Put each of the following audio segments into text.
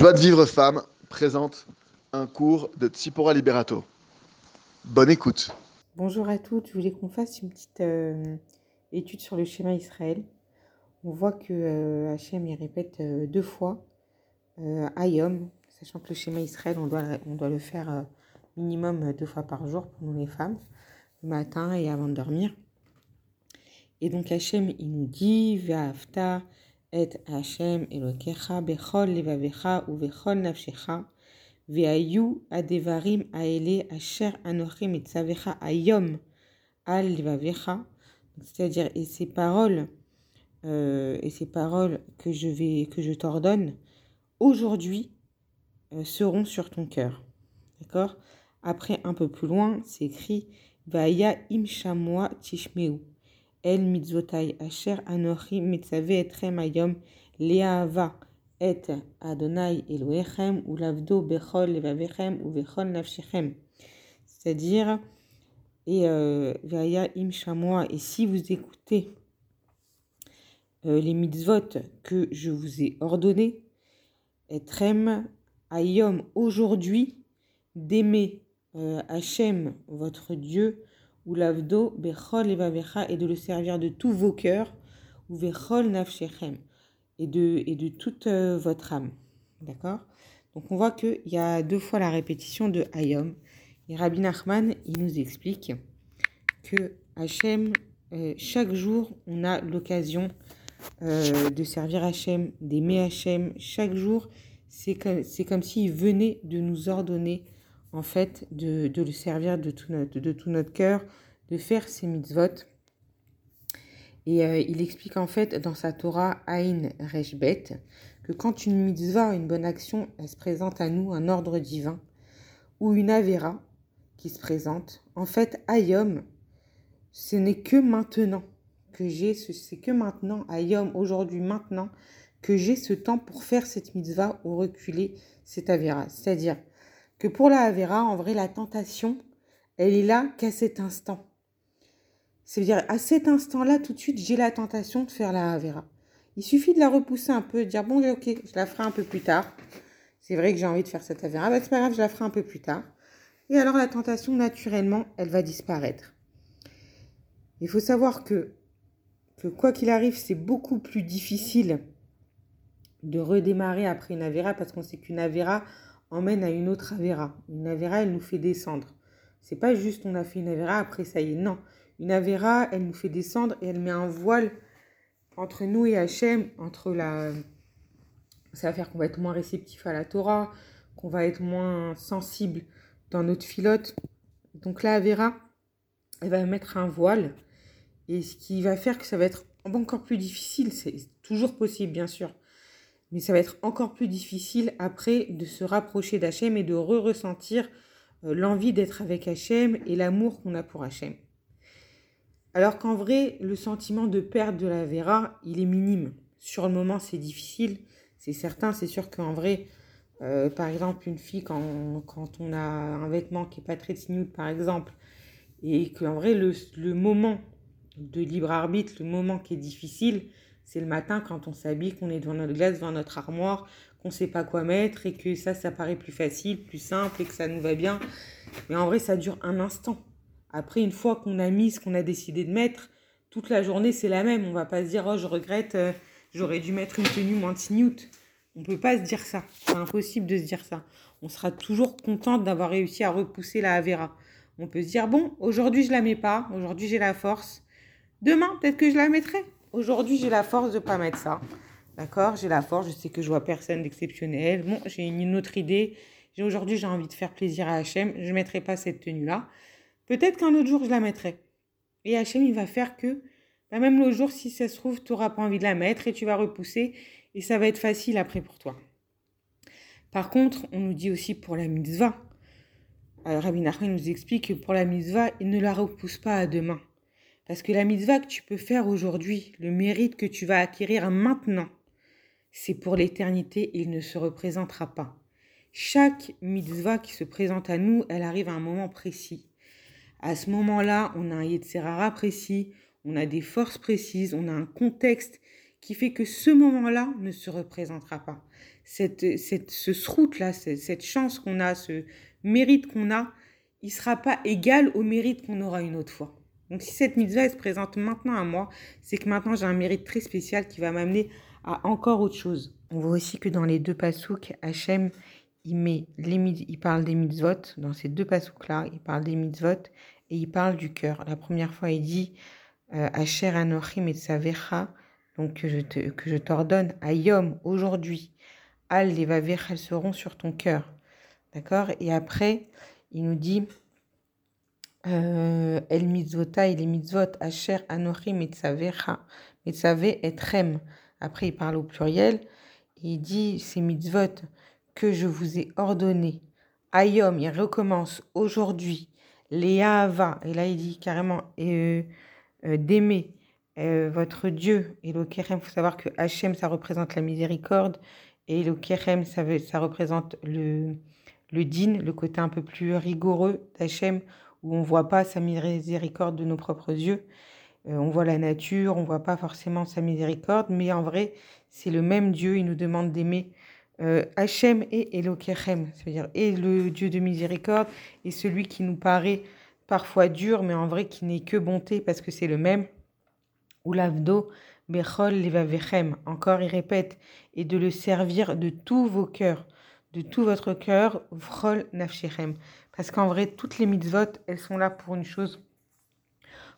Joie de vivre femme présente un cours de Tsipora Liberato. Bonne écoute. Bonjour à toutes, je voulais qu'on fasse une petite euh, étude sur le schéma Israël. On voit que euh, Hachem y répète euh, deux fois euh, Ayom, sachant que le schéma Israël, on doit, le faire minimum deux fois par jour pour nous les femmes, le matin et avant de dormir. Et donc Hachem, il nous dit Ve'afta et Hachem Elokecha bechol levavecha uvechol nafshecha ve'ayu adevarim aele asher anochi mitzavecha ayom al levavecha. C'est-à-dire, et ces paroles, euh, et ces paroles que je vais, que je t'ordonne, aujourd'hui, euh, seront sur ton cœur. D'accord? Après, un peu plus loin, c'est écrit Vaya im shamwa tishmeu. C'est-à-dire, et euh, et si vous écoutez euh, les mitzvot que je vous ai ordonnés, etrem ayom, aujourd'hui, d'aimer euh, Hachem, votre Dieu, ou lavdo bechol levavecha, et de le servir de tous vos cœurs, ou bechol nafshechem, et de, et de toute euh, votre âme. D'accord? Donc on voit qu'il y a deux fois la répétition de ayom. Et Rabbi Nachman, il nous explique que Hachem, euh, chaque jour, on a l'occasion euh, de servir Hachem, d'aimer Hachem. Chaque jour, c'est comme, c'est comme s'il venait de nous ordonner, en fait, de, de le servir de tout, notre, de tout notre cœur, de faire ses mitzvot. Et euh, il explique en fait dans sa Torah Aïn Reshbet que quand une mitzvah, une bonne action, elle se présente à nous, un ordre divin, ou une avera qui se présente, en fait, Ayom, ce n'est que maintenant que j'ai, c'est que maintenant, Ayom, aujourd'hui, maintenant, que j'ai ce temps pour faire cette mitzvah ou reculer cette avera. C'est-à-dire que pour la avera, en vrai, la tentation, elle est là qu'à cet instant. C'est-à-dire, à cet instant-là, tout de suite, j'ai la tentation de faire la Havera. Il suffit de la repousser un peu, de dire, bon, ok, je la ferai un peu plus tard. C'est vrai que j'ai envie de faire cette Havera, bah, c'est pas grave, je la ferai un peu plus tard. Et alors, la tentation, naturellement, elle va disparaître. Il faut savoir que, que quoi qu'il arrive, c'est beaucoup plus difficile de redémarrer après une Havera, parce qu'on sait qu'une Havera emmène à une autre Havera. Une Havera, elle nous fait descendre. C'est pas juste on a fait une Havera, après ça y est, non. Une Avera, elle nous fait descendre et elle met un voile entre nous et Hachem, entre la... Ça va faire qu'on va être moins réceptif à la Torah, qu'on va être moins sensible dans notre filote. Donc la Avera, elle va mettre un voile et ce qui va faire que ça va être encore plus difficile, c'est toujours possible bien sûr, mais ça va être encore plus difficile après de se rapprocher d'Hachem et de re-ressentir l'envie d'être avec Hachem et l'amour qu'on a pour Hachem. Alors qu'en vrai, le sentiment de perte de la Vera, il est minime. Sur le moment, c'est difficile, c'est certain. C'est sûr qu'en vrai, euh, par exemple, une fille, quand, quand, on a un vêtement qui n'est pas très snooze, par exemple, et qu'en vrai, le, moment de libre arbitre, le moment qui est difficile, c'est le matin quand on s'habille, qu'on est devant notre glace, devant notre armoire, qu'on ne sait pas quoi mettre, et que ça, ça paraît plus facile, plus simple, et que ça nous va bien. Mais en vrai, ça dure un instant. Après, une fois qu'on a mis ce qu'on a décidé de mettre, toute la journée, c'est la même. On va pas se dire, oh, je regrette, euh, j'aurais dû mettre une tenue moins newt. On peut pas se dire ça. C'est impossible de se dire ça. On sera toujours contente d'avoir réussi à repousser la Avera. On peut se dire, bon, aujourd'hui, je la mets pas. Aujourd'hui, j'ai la force. Demain, peut-être que je la mettrai. Aujourd'hui, j'ai la force de pas mettre ça. D'accord? J'ai la force. Je sais que je vois personne d'exceptionnel. Bon, j'ai une autre idée. Aujourd'hui, j'ai envie de faire plaisir à Hachem. Je mettrai pas cette tenue-là. Peut-être qu'un autre jour, je la mettrai. Et Hachem, il va faire que, bah même l'autre jour, si ça se trouve, tu n'auras pas envie de la mettre et tu vas repousser et ça va être facile après pour toi. Par contre, on nous dit aussi pour la mitzvah, alors Rabbi Nachman nous explique que pour la mitzvah, il ne la repousse pas à demain. Parce que la mitzvah que tu peux faire aujourd'hui, le mérite que tu vas acquérir maintenant, c'est pour l'éternité, il ne se représentera pas. Chaque mitzvah qui se présente à nous, elle arrive à un moment précis. À ce moment-là, on a un Yetzerara précis, on a des forces précises, on a un contexte qui fait que ce moment-là ne se représentera pas. Cette, ce srout-là, cette chance qu'on a, ce mérite qu'on a, il ne sera pas égal au mérite qu'on aura une autre fois. Donc si cette mitzvah se présente maintenant à moi, c'est que maintenant j'ai un mérite très spécial qui va m'amener à encore autre chose. On voit aussi que dans les deux pasouks, Hachem, il, les, il parle des mitzvot. Dans ces deux pasouks-là, il parle des mitzvot et il parle du cœur. La première fois, il dit euh, Asher Anochim et Savecha, donc que je, te, que je t'ordonne, Ayom, aujourd'hui, Al Levavecha, elles seront sur ton cœur. D'accord? Et après, il nous dit euh, El mitzvota et les mitzvot, Asher Anochim et Savecha, et. Après, il parle au pluriel. il dit ces mitzvot que je vous ai ordonné. Ayom, il recommence aujourd'hui. Les Ahava, et là il dit carrément euh, euh, d'aimer euh, votre Dieu. Et le Kerem, il faut savoir que Hachem, ça représente la miséricorde. Et le Kerem, ça, ça représente le, le din, le côté un peu plus rigoureux d'Hachem, où on voit pas sa miséricorde de nos propres yeux. Euh, on voit la nature, on voit pas forcément sa miséricorde, mais en vrai, c'est le même Dieu. Il nous demande d'aimer euh, Hachem et Elokechem, c'est-à-dire et le Dieu de miséricorde et celui qui nous paraît parfois dur, mais en vrai qui n'est que bonté parce que c'est le même. Ou l'avdo, bechol levavechem. Encore, il répète, et de le servir de tous vos cœurs, de tout votre cœur, vrol nafshechem. Parce qu'en vrai, toutes les mitzvot, elles sont là pour une chose,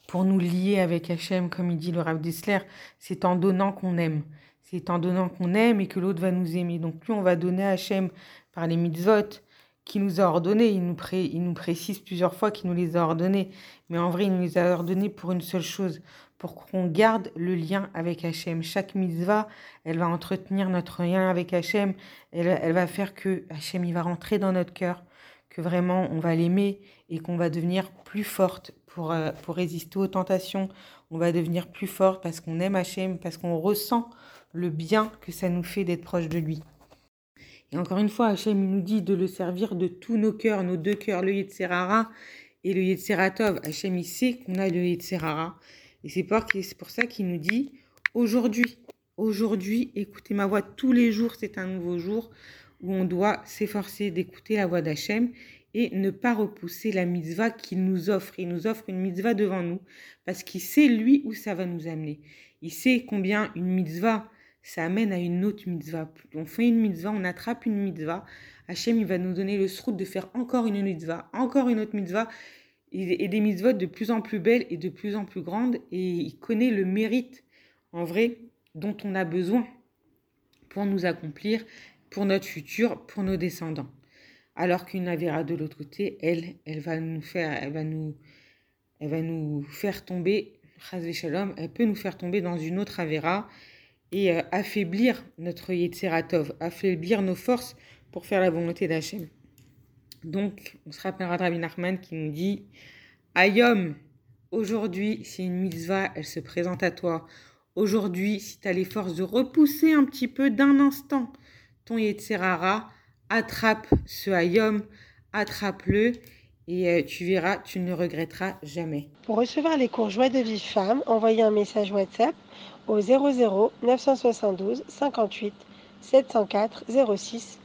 pour nous lier avec Hachem, comme il dit le Rav Dessler, c'est en donnant qu'on aime. C'est en donnant qu'on aime et que l'autre va nous aimer. Donc plus on va donner à Hachem par les mitzvot qui nous a ordonné, il nous, il nous précise plusieurs fois qu'il nous les a ordonnés, mais en vrai il nous les a ordonnés pour une seule chose, pour qu'on garde le lien avec Hachem. Chaque mitzvah, elle va entretenir notre lien avec Hachem, elle, elle va faire que Hachem il va rentrer dans notre cœur, que vraiment on va l'aimer et qu'on va devenir plus forte pour, euh, pour résister aux tentations. On va devenir plus forte parce qu'on aime Hachem, parce qu'on ressent le bien que ça nous fait d'être proche de lui. Et encore une fois, Hachem nous dit de le servir de tous nos cœurs, nos deux cœurs, le Yetzerara et le Yetzeratov. Hachem, il sait qu'on a le Yetzerara. Et c'est pour ça qu'il nous dit aujourd'hui, aujourd'hui, écoutez ma voix tous les jours, c'est un nouveau jour où on doit s'efforcer d'écouter la voix d'Hachem et ne pas repousser la mitzvah qu'il nous offre. Il nous offre une mitzvah devant nous parce qu'il sait lui où ça va nous amener. Il sait combien une mitzvah, ça amène à une autre mitzvah. On fait une mitzvah, on attrape une mitzvah. Hachem, il va nous donner le srout de faire encore une mitzvah, encore une autre mitzvah et des mitzvot de plus en plus belles et de plus en plus grandes. Et il connaît le mérite, en vrai, dont on a besoin pour nous accomplir pour notre futur, pour nos descendants. Alors qu'une Avera de l'autre côté, elle, elle va nous faire, elle va nous, elle va nous faire tomber, elle peut nous faire tomber dans une autre Avera et euh, affaiblir notre Yetzeratov, affaiblir nos forces pour faire la volonté d'Hachem. Donc, on se rappellera de Rabbi Nachman qui nous dit Ayom, aujourd'hui, si une mitzvah, elle se présente à toi, aujourd'hui, si tu as les forces de repousser un petit peu d'un instant ton Yetzerara, attrape ce Hayom, attrape-le et euh, tu verras, tu ne regretteras jamais. Pour recevoir les cours Joie de vie femme, envoyez un message WhatsApp au 00 972 58 704 06